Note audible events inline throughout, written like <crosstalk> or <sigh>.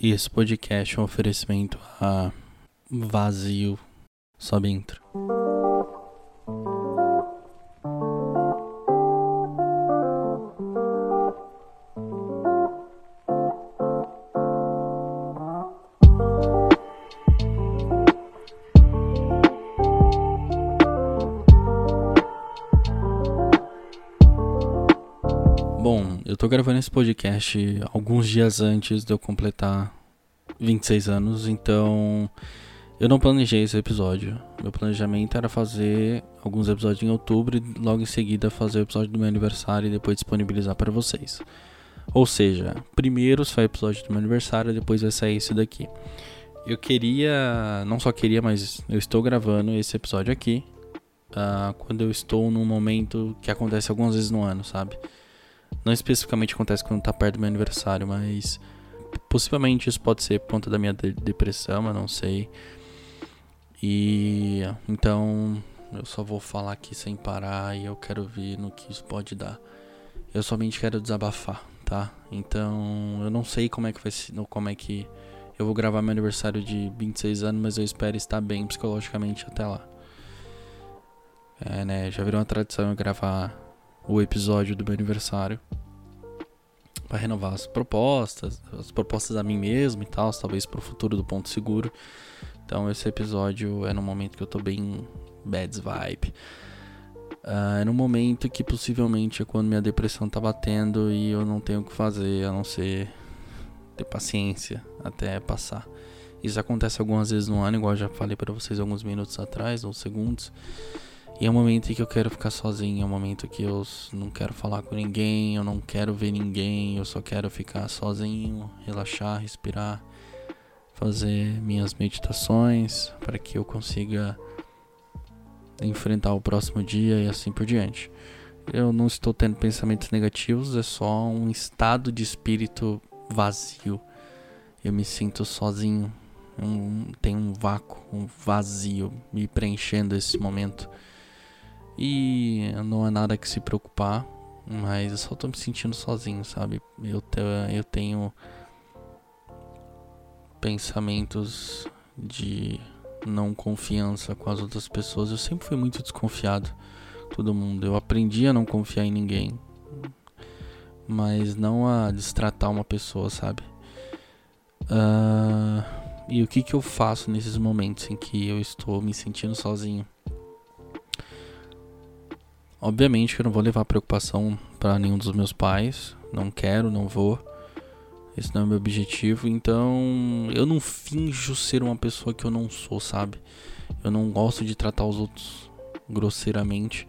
E esse podcast é um oferecimento a vazio. Sobe intro. Tô gravando esse podcast alguns dias antes de eu completar 26 anos, então eu não planejei esse episódio. Meu planejamento era fazer alguns episódios em outubro e logo em seguida fazer o episódio do meu aniversário e depois disponibilizar para vocês. Ou seja, primeiro sai o episódio do meu aniversário, depois vai sair esse daqui. Eu queria, não só queria, mas eu estou gravando esse episódio aqui uh, quando eu estou num momento que acontece algumas vezes no ano, sabe? Não especificamente acontece quando tá perto do meu aniversário, mas possivelmente isso pode ser por conta da minha de depressão, eu não sei. E então eu só vou falar aqui sem parar e eu quero ver no que isso pode dar. Eu somente quero desabafar, tá? Então eu não sei como é que vai ser, como é que eu vou gravar meu aniversário de 26 anos, mas eu espero estar bem psicologicamente até lá. É, né? Já virou uma tradição eu gravar o episódio do meu aniversário para renovar as propostas, as propostas a mim mesmo e tal, talvez para o futuro do ponto seguro. Então esse episódio é no momento que eu tô bem bad vibe. Uh, é no momento que possivelmente é quando minha depressão tá batendo e eu não tenho o que fazer a não ser ter paciência até passar. Isso acontece algumas vezes no ano, igual eu já falei para vocês alguns minutos atrás, ou segundos. E é um momento em que eu quero ficar sozinho, é um momento que eu não quero falar com ninguém, eu não quero ver ninguém, eu só quero ficar sozinho, relaxar, respirar, fazer minhas meditações para que eu consiga enfrentar o próximo dia e assim por diante. Eu não estou tendo pensamentos negativos, é só um estado de espírito vazio. Eu me sinto sozinho, um, tem um vácuo, um vazio me preenchendo esse momento. E não é nada que se preocupar, mas eu só tô me sentindo sozinho, sabe? Eu, te, eu tenho pensamentos de não confiança com as outras pessoas. Eu sempre fui muito desconfiado, todo mundo. Eu aprendi a não confiar em ninguém, mas não a destratar uma pessoa, sabe? Uh, e o que que eu faço nesses momentos em que eu estou me sentindo sozinho? Obviamente que eu não vou levar preocupação para nenhum dos meus pais. Não quero, não vou. Esse não é o meu objetivo. Então, eu não finjo ser uma pessoa que eu não sou, sabe? Eu não gosto de tratar os outros grosseiramente.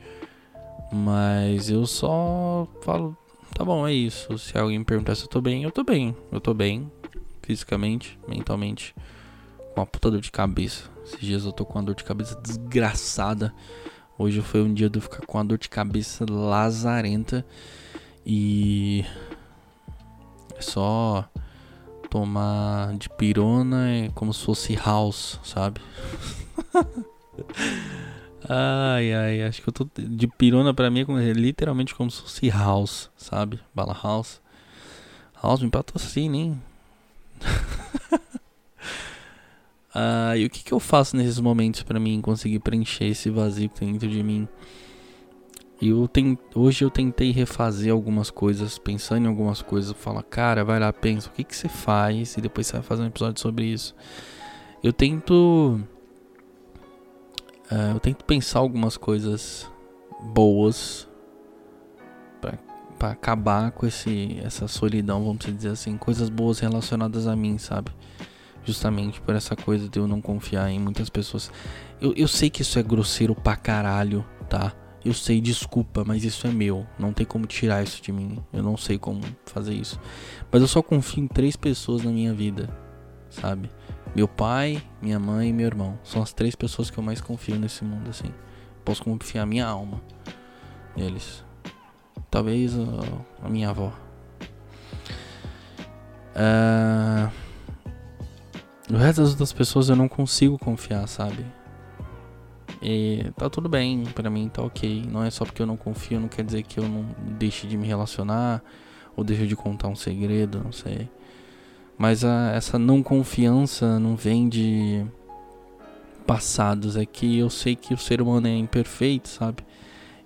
Mas eu só falo, tá bom, é isso. Se alguém me perguntar se eu tô bem, eu tô bem. Eu tô bem, fisicamente, mentalmente. Com uma puta dor de cabeça. Esses dias eu tô com uma dor de cabeça desgraçada. Hoje foi um dia de eu ficar com uma dor de cabeça lazarenta e é só tomar de pirona é como se fosse house, sabe? <laughs> ai ai, acho que eu tô de pirona para mim é literalmente como se fosse house, sabe? Bala house. House me patrocina, hein? <laughs> Uh, e o que, que eu faço nesses momentos para mim conseguir preencher esse vazio que tem dentro de mim? Eu tem, hoje eu tentei refazer algumas coisas, pensando em algumas coisas, fala, cara, vai lá, pensa, o que, que você faz e depois você vai fazer um episódio sobre isso. Eu tento. Uh, eu tento pensar algumas coisas boas para acabar com esse, essa solidão, vamos dizer assim, coisas boas relacionadas a mim, sabe? Justamente por essa coisa de eu não confiar em muitas pessoas. Eu, eu sei que isso é grosseiro pra caralho, tá? Eu sei, desculpa, mas isso é meu. Não tem como tirar isso de mim. Eu não sei como fazer isso. Mas eu só confio em três pessoas na minha vida, sabe? Meu pai, minha mãe e meu irmão. São as três pessoas que eu mais confio nesse mundo, assim. Posso confiar minha alma neles. Talvez a, a minha avó. Uh, o resto das outras pessoas eu não consigo confiar, sabe? E tá tudo bem, para mim tá ok. Não é só porque eu não confio, não quer dizer que eu não deixe de me relacionar ou deixe de contar um segredo, não sei. Mas a, essa não confiança não vem de passados, é que eu sei que o ser humano é imperfeito, sabe?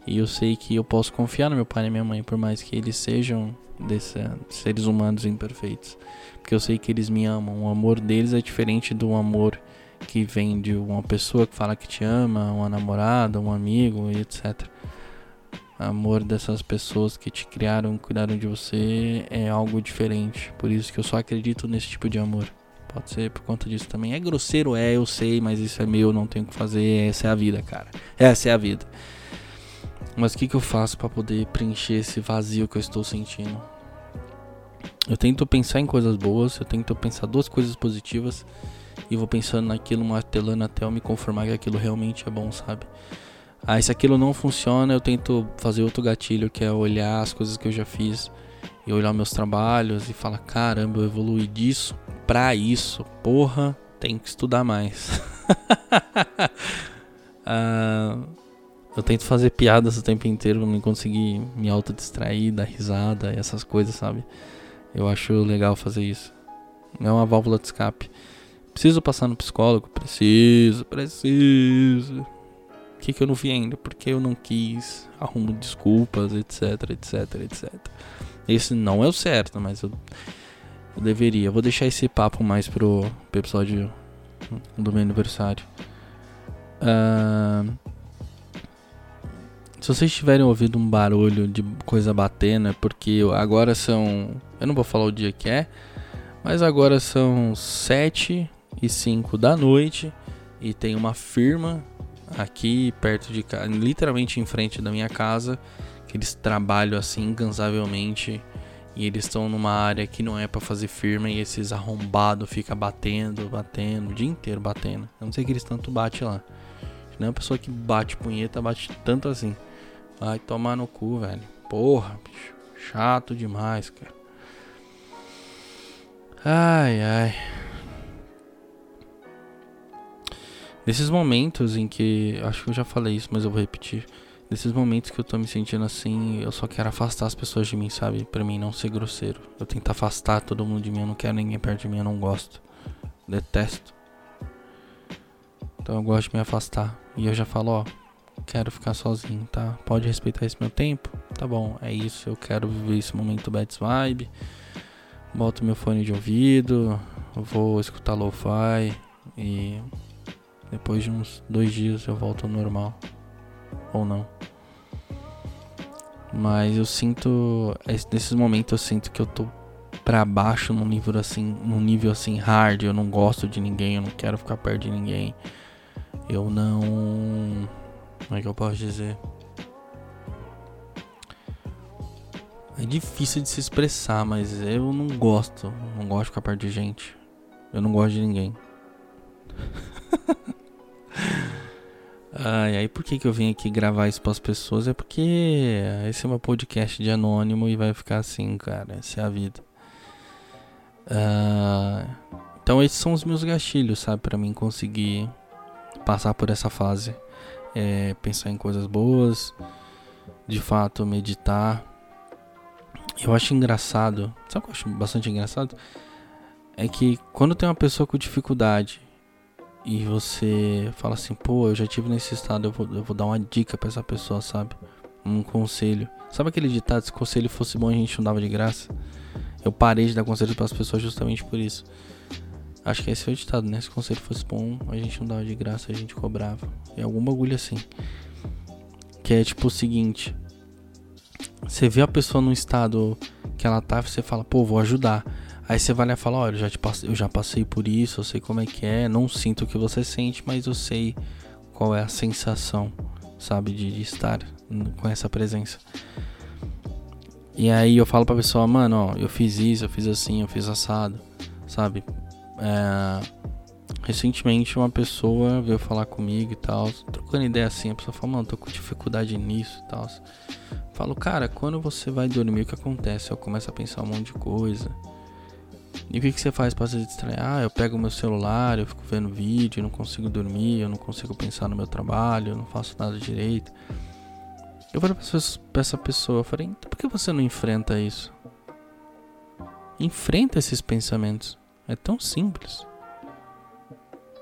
E eu sei que eu posso confiar no meu pai e minha mãe, por mais que eles sejam desses seres humanos imperfeitos. Porque eu sei que eles me amam. O amor deles é diferente do amor que vem de uma pessoa que fala que te ama, uma namorada, um amigo etc. Amor dessas pessoas que te criaram, cuidaram de você é algo diferente. Por isso que eu só acredito nesse tipo de amor. Pode ser por conta disso também. É grosseiro, é, eu sei, mas isso é meu, não tenho o que fazer. Essa é a vida, cara. Essa é a vida. Mas o que, que eu faço para poder preencher esse vazio que eu estou sentindo? Eu tento pensar em coisas boas, eu tento pensar duas coisas positivas e vou pensando naquilo, martelando até eu me conformar que aquilo realmente é bom, sabe? Aí se aquilo não funciona, eu tento fazer outro gatilho, que é olhar as coisas que eu já fiz e olhar meus trabalhos e falar, caramba, eu evolui disso pra isso. Porra, tem que estudar mais. uh, <laughs> eu tento fazer piadas o tempo inteiro pra me conseguir me autodistrair, dar risada, essas coisas, sabe? Eu acho legal fazer isso. É uma válvula de escape. Preciso passar no psicólogo? Preciso, preciso. O que, que eu não vi ainda? Porque eu não quis, arrumo desculpas, etc, etc, etc. Esse não é o certo, mas eu, eu deveria. vou deixar esse papo mais pro, pro episódio do meu aniversário. Uh, se vocês tiverem ouvido um barulho de coisa batendo, é porque agora são. Eu não vou falar o dia que é, mas agora são 7 e 5 da noite e tem uma firma aqui perto de casa, literalmente em frente da minha casa, que eles trabalham assim incansavelmente e eles estão numa área que não é para fazer firma e esses arrombados fica batendo, batendo, o dia inteiro batendo. Eu não sei que eles tanto bate lá. Não é uma pessoa que bate punheta, bate tanto assim. Vai tomar no cu, velho. Porra, bicho. Chato demais, cara. Ai, ai. Nesses momentos em que. Acho que eu já falei isso, mas eu vou repetir. Nesses momentos que eu tô me sentindo assim, eu só quero afastar as pessoas de mim, sabe? Pra mim não ser grosseiro. Eu tento afastar todo mundo de mim, eu não quero ninguém perto de mim, eu não gosto. Detesto. Então eu gosto de me afastar. E eu já falo, ó, quero ficar sozinho, tá? Pode respeitar esse meu tempo? Tá bom, é isso, eu quero viver esse momento bad vibe. Boto meu fone de ouvido, vou escutar lo-fi e depois de uns dois dias eu volto ao normal. Ou não. Mas eu sinto. Nesses momentos eu sinto que eu tô pra baixo num nível assim. Num nível assim hard. Eu não gosto de ninguém, eu não quero ficar perto de ninguém. Eu não. Como é que eu posso dizer? É difícil de se expressar, mas eu não gosto. Não gosto de ficar perto de gente. Eu não gosto de ninguém. <laughs> Ai, aí por que, que eu vim aqui gravar isso para as pessoas? É porque esse é meu podcast de anônimo e vai ficar assim, cara. Essa é a vida. Uh, então esses são os meus gatilhos, sabe? para mim conseguir passar por essa fase. É, pensar em coisas boas. De fato, meditar. Eu acho engraçado. Sabe o que eu acho bastante engraçado? É que quando tem uma pessoa com dificuldade e você fala assim, pô, eu já tive nesse estado, eu vou, eu vou dar uma dica para essa pessoa, sabe? Um conselho. Sabe aquele ditado, se conselho fosse bom a gente não dava de graça? Eu parei de dar conselho para as pessoas justamente por isso. Acho que esse foi o ditado, né? Se o conselho fosse bom, a gente não dava de graça, a gente cobrava. É algum bagulho assim. Que é tipo o seguinte: você vê a pessoa num estado que ela tá, você fala, pô, vou ajudar. Aí você vai lá e fala, olha, eu já, te passei, eu já passei por isso, eu sei como é que é, não sinto o que você sente, mas eu sei qual é a sensação, sabe, de, de estar com essa presença. E aí eu falo pra pessoa, mano, ó, eu fiz isso, eu fiz assim, eu fiz assado, sabe? É, recentemente uma pessoa veio falar comigo e tal, trocando ideia assim, a pessoa falou, mano, tô com dificuldade nisso e tal. Falo, cara, quando você vai dormir, o que acontece? Eu começo a pensar um monte de coisa e o que, que você faz para se distrair? Ah, eu pego meu celular, eu fico vendo vídeo, eu não consigo dormir, eu não consigo pensar no meu trabalho, eu não faço nada direito. Eu falei pra essa pessoa, eu falei, então por que você não enfrenta isso? Enfrenta esses pensamentos. É tão simples.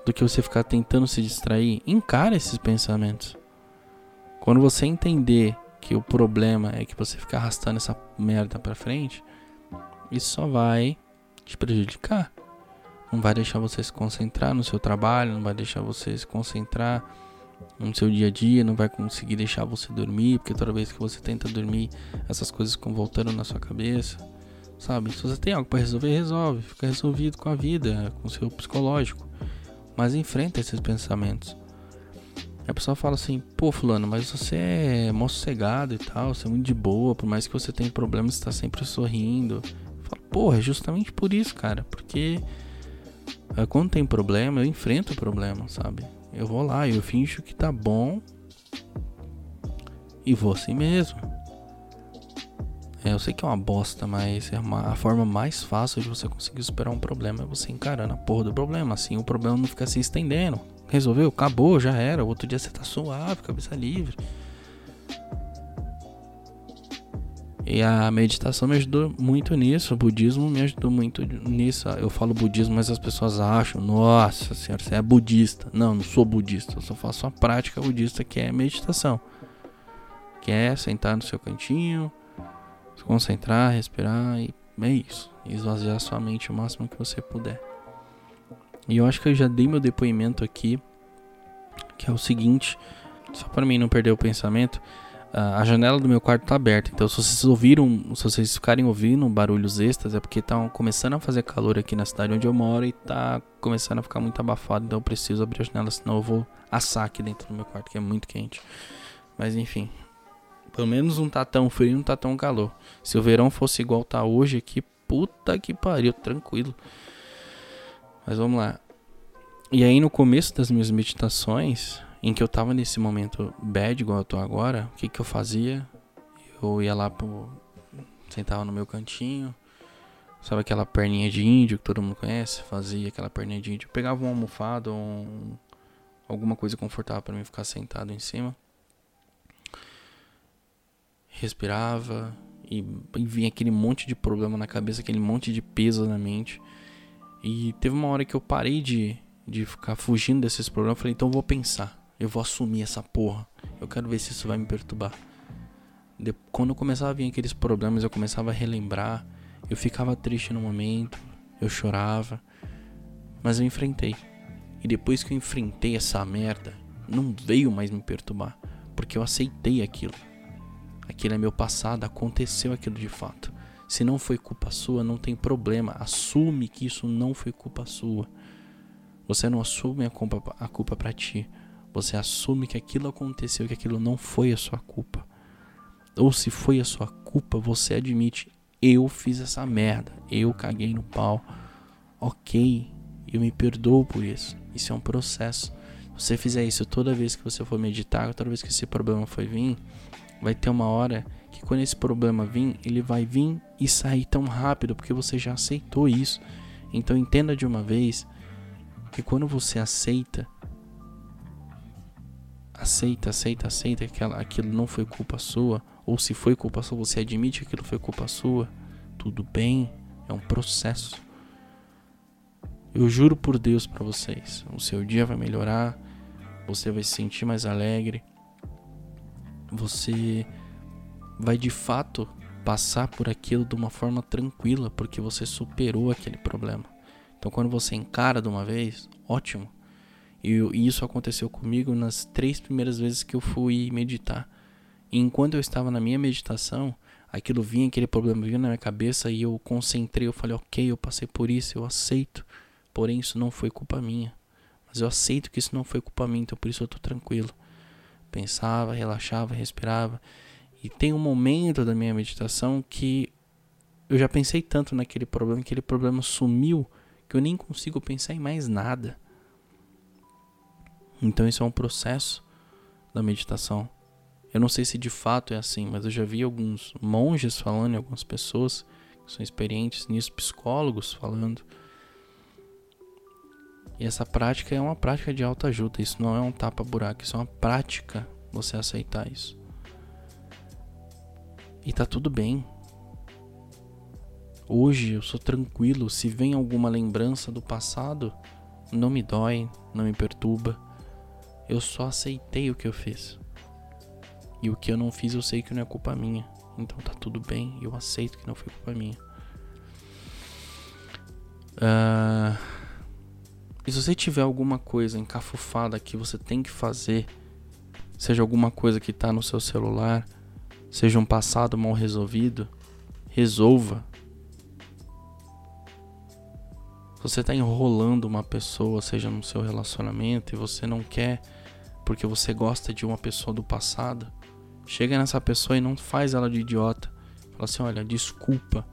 Do que você ficar tentando se distrair, encara esses pensamentos. Quando você entender que o problema é que você fica arrastando essa merda pra frente, isso só vai te prejudicar. Não vai deixar você se concentrar no seu trabalho, não vai deixar você se concentrar no seu dia a dia, não vai conseguir deixar você dormir, porque toda vez que você tenta dormir, essas coisas ficam voltando na sua cabeça. Sabe? Se você tem algo para resolver, resolve. Fica resolvido com a vida, com o seu psicológico. Mas enfrenta esses pensamentos. A pessoa fala assim, pô fulano, mas você é mó sossegado e tal, você é muito de boa, por mais que você tenha problemas, você tá sempre sorrindo. Fala, porra, é justamente por isso, cara. Porque eh, quando tem problema, eu enfrento o problema, sabe? Eu vou lá, eu finjo que tá bom e vou assim mesmo. É, eu sei que é uma bosta, mas é uma, a forma mais fácil de você conseguir superar um problema é você encarando a porra do problema. Assim o problema não fica se estendendo. Resolveu, acabou, já era. Outro dia você tá suave, cabeça livre. E a meditação me ajudou muito nisso, o budismo me ajudou muito nisso. Eu falo budismo, mas as pessoas acham, nossa senhora, você é budista. Não, não sou budista, eu só faço a prática budista que é meditação. Que é sentar no seu cantinho, se concentrar, respirar e é isso. Esvaziar sua mente o máximo que você puder. E eu acho que eu já dei meu depoimento aqui, que é o seguinte, só para mim não perder o pensamento, a janela do meu quarto tá aberta, então se vocês ouviram, se vocês ficarem ouvindo barulhos extras, é porque estão começando a fazer calor aqui na cidade onde eu moro e tá começando a ficar muito abafado, então eu preciso abrir a janela, senão eu vou assar aqui dentro do meu quarto, que é muito quente. Mas enfim, pelo menos não tá tão frio, não tá tão calor. Se o verão fosse igual tá hoje aqui, puta que pariu, tranquilo. Mas vamos lá. E aí no começo das minhas meditações, em que eu tava nesse momento bad, igual eu tô agora, o que que eu fazia? Eu ia lá pro. sentava no meu cantinho, sabe aquela perninha de índio que todo mundo conhece? Fazia aquela perninha de índio. Eu pegava uma almofada ou um, alguma coisa confortável para mim ficar sentado em cima. Respirava e, e vinha aquele monte de problema na cabeça, aquele monte de peso na mente. E teve uma hora que eu parei de, de ficar fugindo desses problemas. Falei, então eu vou pensar. Eu vou assumir essa porra. Eu quero ver se isso vai me perturbar. De, quando começava a vir aqueles problemas, eu começava a relembrar. Eu ficava triste no momento, eu chorava, mas eu enfrentei. E depois que eu enfrentei essa merda, não veio mais me perturbar, porque eu aceitei aquilo. Aquilo é meu passado, aconteceu aquilo de fato. Se não foi culpa sua, não tem problema. Assume que isso não foi culpa sua. Você não assume a culpa, a culpa pra ti. Você assume que aquilo aconteceu, que aquilo não foi a sua culpa. Ou se foi a sua culpa, você admite: eu fiz essa merda, eu caguei no pau. Ok, eu me perdoo por isso. Isso é um processo. Se você fizer isso toda vez que você for meditar, toda vez que esse problema for vir, vai ter uma hora que quando esse problema vir, ele vai vir e sair tão rápido porque você já aceitou isso. Então entenda de uma vez que quando você aceita aceita, aceita, aceita que aquilo não foi culpa sua, ou se foi culpa sua, você admite que aquilo foi culpa sua, tudo bem, é um processo. Eu juro por Deus para vocês, o seu dia vai melhorar, você vai se sentir mais alegre, você vai de fato passar por aquilo de uma forma tranquila, porque você superou aquele problema. Então, quando você encara de uma vez, ótimo. E, isso aconteceu comigo nas três primeiras vezes que eu fui meditar. E enquanto eu estava na minha meditação, aquilo vinha, aquele problema vinha na minha cabeça e eu concentrei, eu falei, ok, eu passei por isso, eu aceito. Porém, isso não foi culpa minha. Mas eu aceito que isso não foi culpa minha, então por isso eu tô tranquilo. Pensava, relaxava, respirava. E tem um momento da minha meditação que eu já pensei tanto naquele problema, que aquele problema sumiu, que eu nem consigo pensar em mais nada. Então isso é um processo da meditação. Eu não sei se de fato é assim, mas eu já vi alguns monges falando, algumas pessoas que são experientes nisso, psicólogos falando. E essa prática é uma prática de alta ajuda, isso não é um tapa-buraco, isso é uma prática você aceitar isso. E tá tudo bem. Hoje eu sou tranquilo. Se vem alguma lembrança do passado, não me dói, não me perturba. Eu só aceitei o que eu fiz. E o que eu não fiz eu sei que não é culpa minha. Então tá tudo bem, eu aceito que não foi culpa minha. Uh, e se você tiver alguma coisa encafufada que você tem que fazer, seja alguma coisa que tá no seu celular, seja um passado mal resolvido, resolva. Se você tá enrolando uma pessoa, seja no seu relacionamento, e você não quer porque você gosta de uma pessoa do passado, chega nessa pessoa e não faz ela de idiota. Fala assim: olha, desculpa.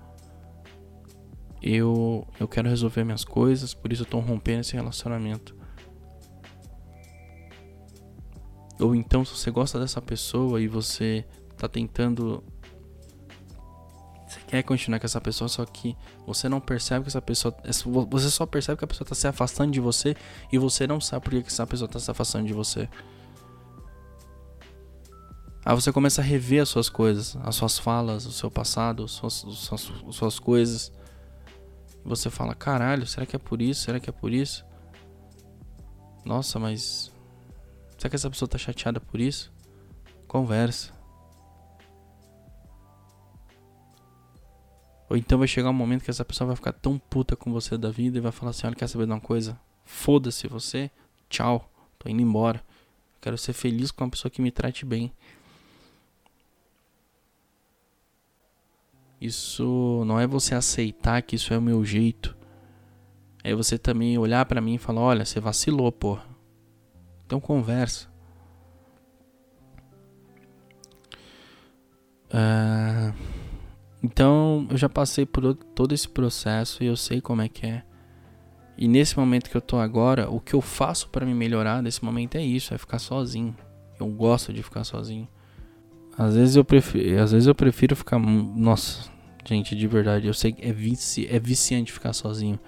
Eu, eu quero resolver minhas coisas, por isso eu tô rompendo esse relacionamento. Ou então, se você gosta dessa pessoa e você tá tentando. Você quer continuar com essa pessoa, só que você não percebe que essa pessoa. Você só percebe que a pessoa tá se afastando de você e você não sabe por que essa pessoa tá se afastando de você. Aí você começa a rever as suas coisas, as suas falas, o seu passado, as suas, as suas, as suas coisas. Você fala: caralho, será que é por isso? Será que é por isso? Nossa, mas. Será que essa pessoa tá chateada por isso? Conversa. Ou então vai chegar um momento que essa pessoa vai ficar tão puta com você da vida e vai falar assim: olha, quer saber de uma coisa? Foda-se você, tchau, tô indo embora. Quero ser feliz com uma pessoa que me trate bem. Isso não é você aceitar que isso é o meu jeito. É você também olhar para mim e falar: olha, você vacilou, porra. Então conversa. Uh, então eu já passei por todo esse processo e eu sei como é que é. E nesse momento que eu tô agora, o que eu faço para me melhorar nesse momento é isso, é ficar sozinho. Eu gosto de ficar sozinho. Às vezes eu prefiro, às vezes eu prefiro ficar, nossa, gente, de verdade, eu sei que é vici, é viciante ficar sozinho.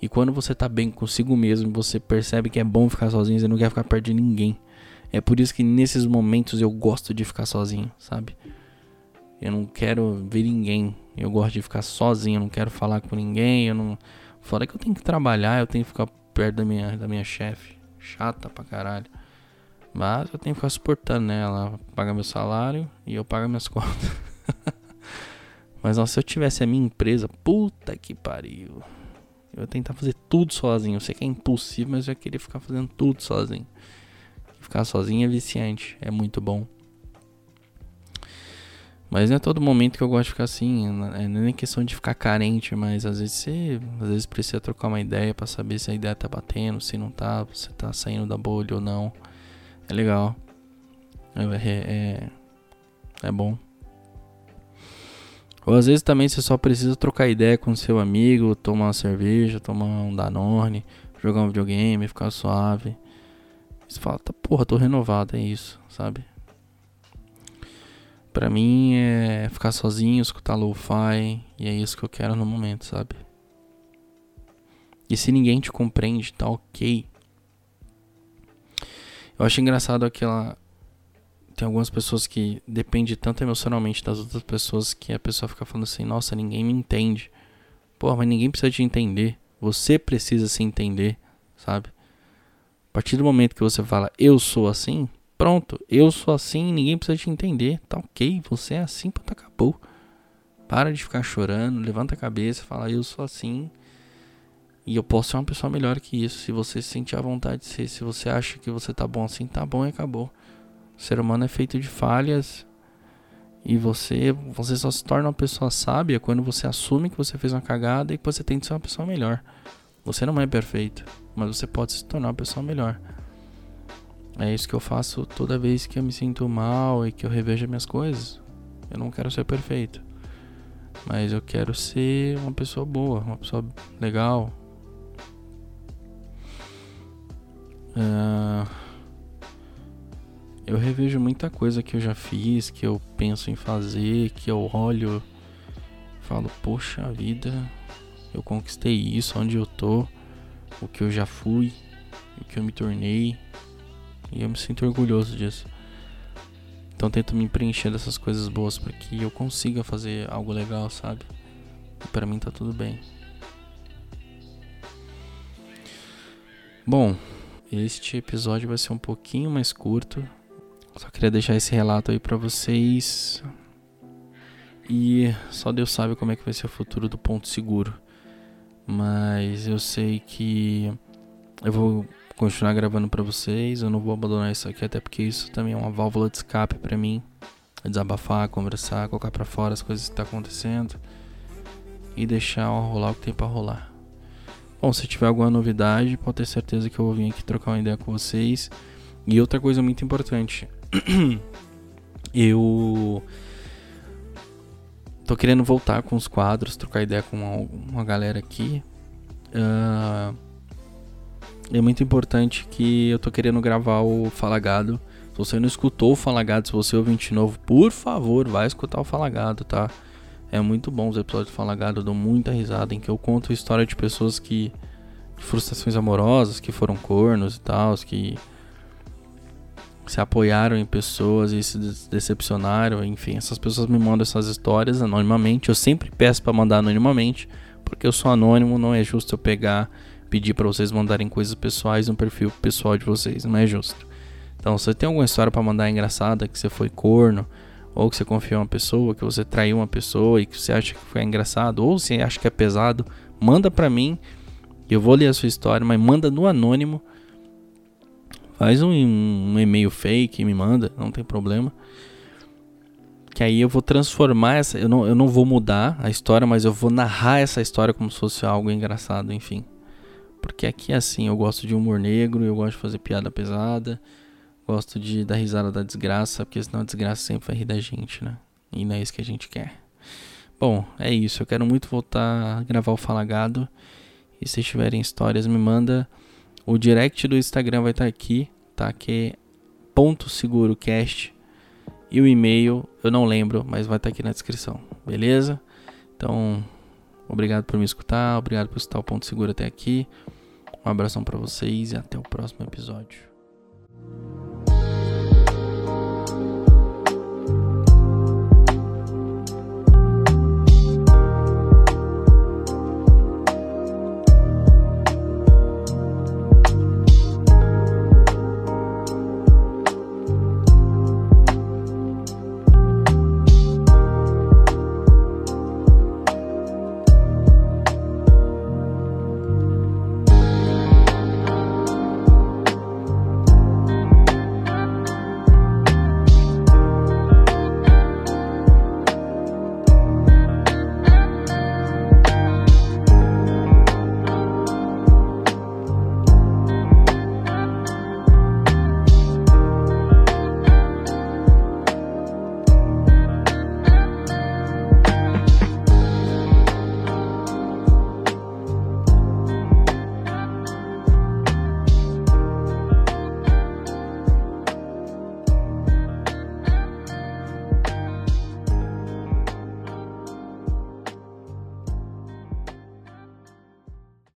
E quando você tá bem consigo mesmo, você percebe que é bom ficar sozinho, você não quer ficar perto de ninguém. É por isso que nesses momentos eu gosto de ficar sozinho, sabe? Eu não quero ver ninguém. Eu gosto de ficar sozinho, eu não quero falar com ninguém, eu não Fora que eu tenho que trabalhar, eu tenho que ficar perto da minha da minha chefe, chata pra caralho. Mas eu tenho que ficar suportando, né? Ela paga meu salário e eu pago minhas <laughs> contas. Mas nossa, se eu tivesse a minha empresa, puta que pariu. Eu ia tentar fazer tudo sozinho. Eu sei que é impossível, mas eu ia querer ficar fazendo tudo sozinho. Ficar sozinho é viciante, é muito bom. Mas não é todo momento que eu gosto de ficar assim. Não é nem questão de ficar carente, mas às vezes você às vezes precisa trocar uma ideia para saber se a ideia tá batendo, se não tá, se tá saindo da bolha ou não. É legal. É, é, é, é bom. Ou às vezes também você só precisa trocar ideia com seu amigo, tomar uma cerveja, tomar um Danone, jogar um videogame, ficar suave. Você fala, tá, porra, tô renovado, é isso, sabe? Pra mim é ficar sozinho, escutar lo-fi, e é isso que eu quero no momento, sabe? E se ninguém te compreende, tá ok. Eu acho engraçado aquela tem algumas pessoas que depende tanto emocionalmente das outras pessoas que a pessoa fica falando assim, nossa, ninguém me entende. Pô, mas ninguém precisa te entender. Você precisa se entender, sabe? A partir do momento que você fala, eu sou assim, pronto, eu sou assim, ninguém precisa te entender. Tá ok, você é assim, pronto, acabou. Para de ficar chorando, levanta a cabeça, fala, eu sou assim. E eu posso ser uma pessoa melhor que isso. Se você se sentir à vontade de ser, se você acha que você tá bom assim, tá bom e acabou. O ser humano é feito de falhas e você, você só se torna uma pessoa sábia quando você assume que você fez uma cagada e que você tem que ser uma pessoa melhor. Você não é perfeito, mas você pode se tornar uma pessoa melhor. É isso que eu faço toda vez que eu me sinto mal e que eu revejo minhas coisas. Eu não quero ser perfeito, mas eu quero ser uma pessoa boa, uma pessoa legal. Uh, eu revejo muita coisa que eu já fiz, que eu penso em fazer, que eu olho, falo, poxa vida, eu conquistei isso, onde eu tô, o que eu já fui, o que eu me tornei, e eu me sinto orgulhoso disso. Então tento me preencher dessas coisas boas para que eu consiga fazer algo legal, sabe? E para mim tá tudo bem. Bom, este episódio vai ser um pouquinho mais curto. Só queria deixar esse relato aí para vocês. E só Deus sabe como é que vai ser o futuro do ponto seguro. Mas eu sei que eu vou continuar gravando para vocês. Eu não vou abandonar isso aqui, até porque isso também é uma válvula de escape para mim. Desabafar, conversar, colocar para fora as coisas que tá acontecendo e deixar rolar o que tem para rolar. Bom, se tiver alguma novidade, pode ter certeza que eu vou vir aqui trocar uma ideia com vocês. E outra coisa muito importante, <clears throat> eu tô querendo voltar com os quadros, trocar ideia com uma, uma galera aqui. Uh, é muito importante que eu tô querendo gravar o Falagado. Se você não escutou o Falagado, se você é ouvinte novo, por favor, vai escutar o Falagado, tá? É muito bom os episódios do Falagado, eu dou muita risada em que eu conto história de pessoas que. de frustrações amorosas, que foram cornos e tal, que se apoiaram em pessoas e se decepcionaram, enfim, essas pessoas me mandam essas histórias anonimamente. Eu sempre peço para mandar anonimamente, porque eu sou anônimo, não é justo eu pegar pedir para vocês mandarem coisas pessoais no perfil pessoal de vocês, não é justo. Então, se você tem alguma história para mandar engraçada, que você foi corno, ou que você confiou em uma pessoa, que você traiu uma pessoa e que você acha que foi engraçado, ou se acha que é pesado, manda para mim. Eu vou ler a sua história, mas manda no anônimo. Faz um, um e-mail fake e me manda, não tem problema. Que aí eu vou transformar essa. Eu não, eu não vou mudar a história, mas eu vou narrar essa história como se fosse algo engraçado, enfim. Porque aqui é assim, eu gosto de humor negro, eu gosto de fazer piada pesada, gosto de dar risada da desgraça, porque senão a desgraça sempre vai rir da gente, né? E não é isso que a gente quer. Bom, é isso. Eu quero muito voltar a gravar o Falagado. E se tiverem histórias, me manda. O direct do Instagram vai estar aqui, tá? Que é ponto seguro cast. E o e-mail, eu não lembro, mas vai estar aqui na descrição, beleza? Então, Obrigado por me escutar, obrigado por estar o ponto seguro até aqui. Um abração para vocês e até o próximo episódio.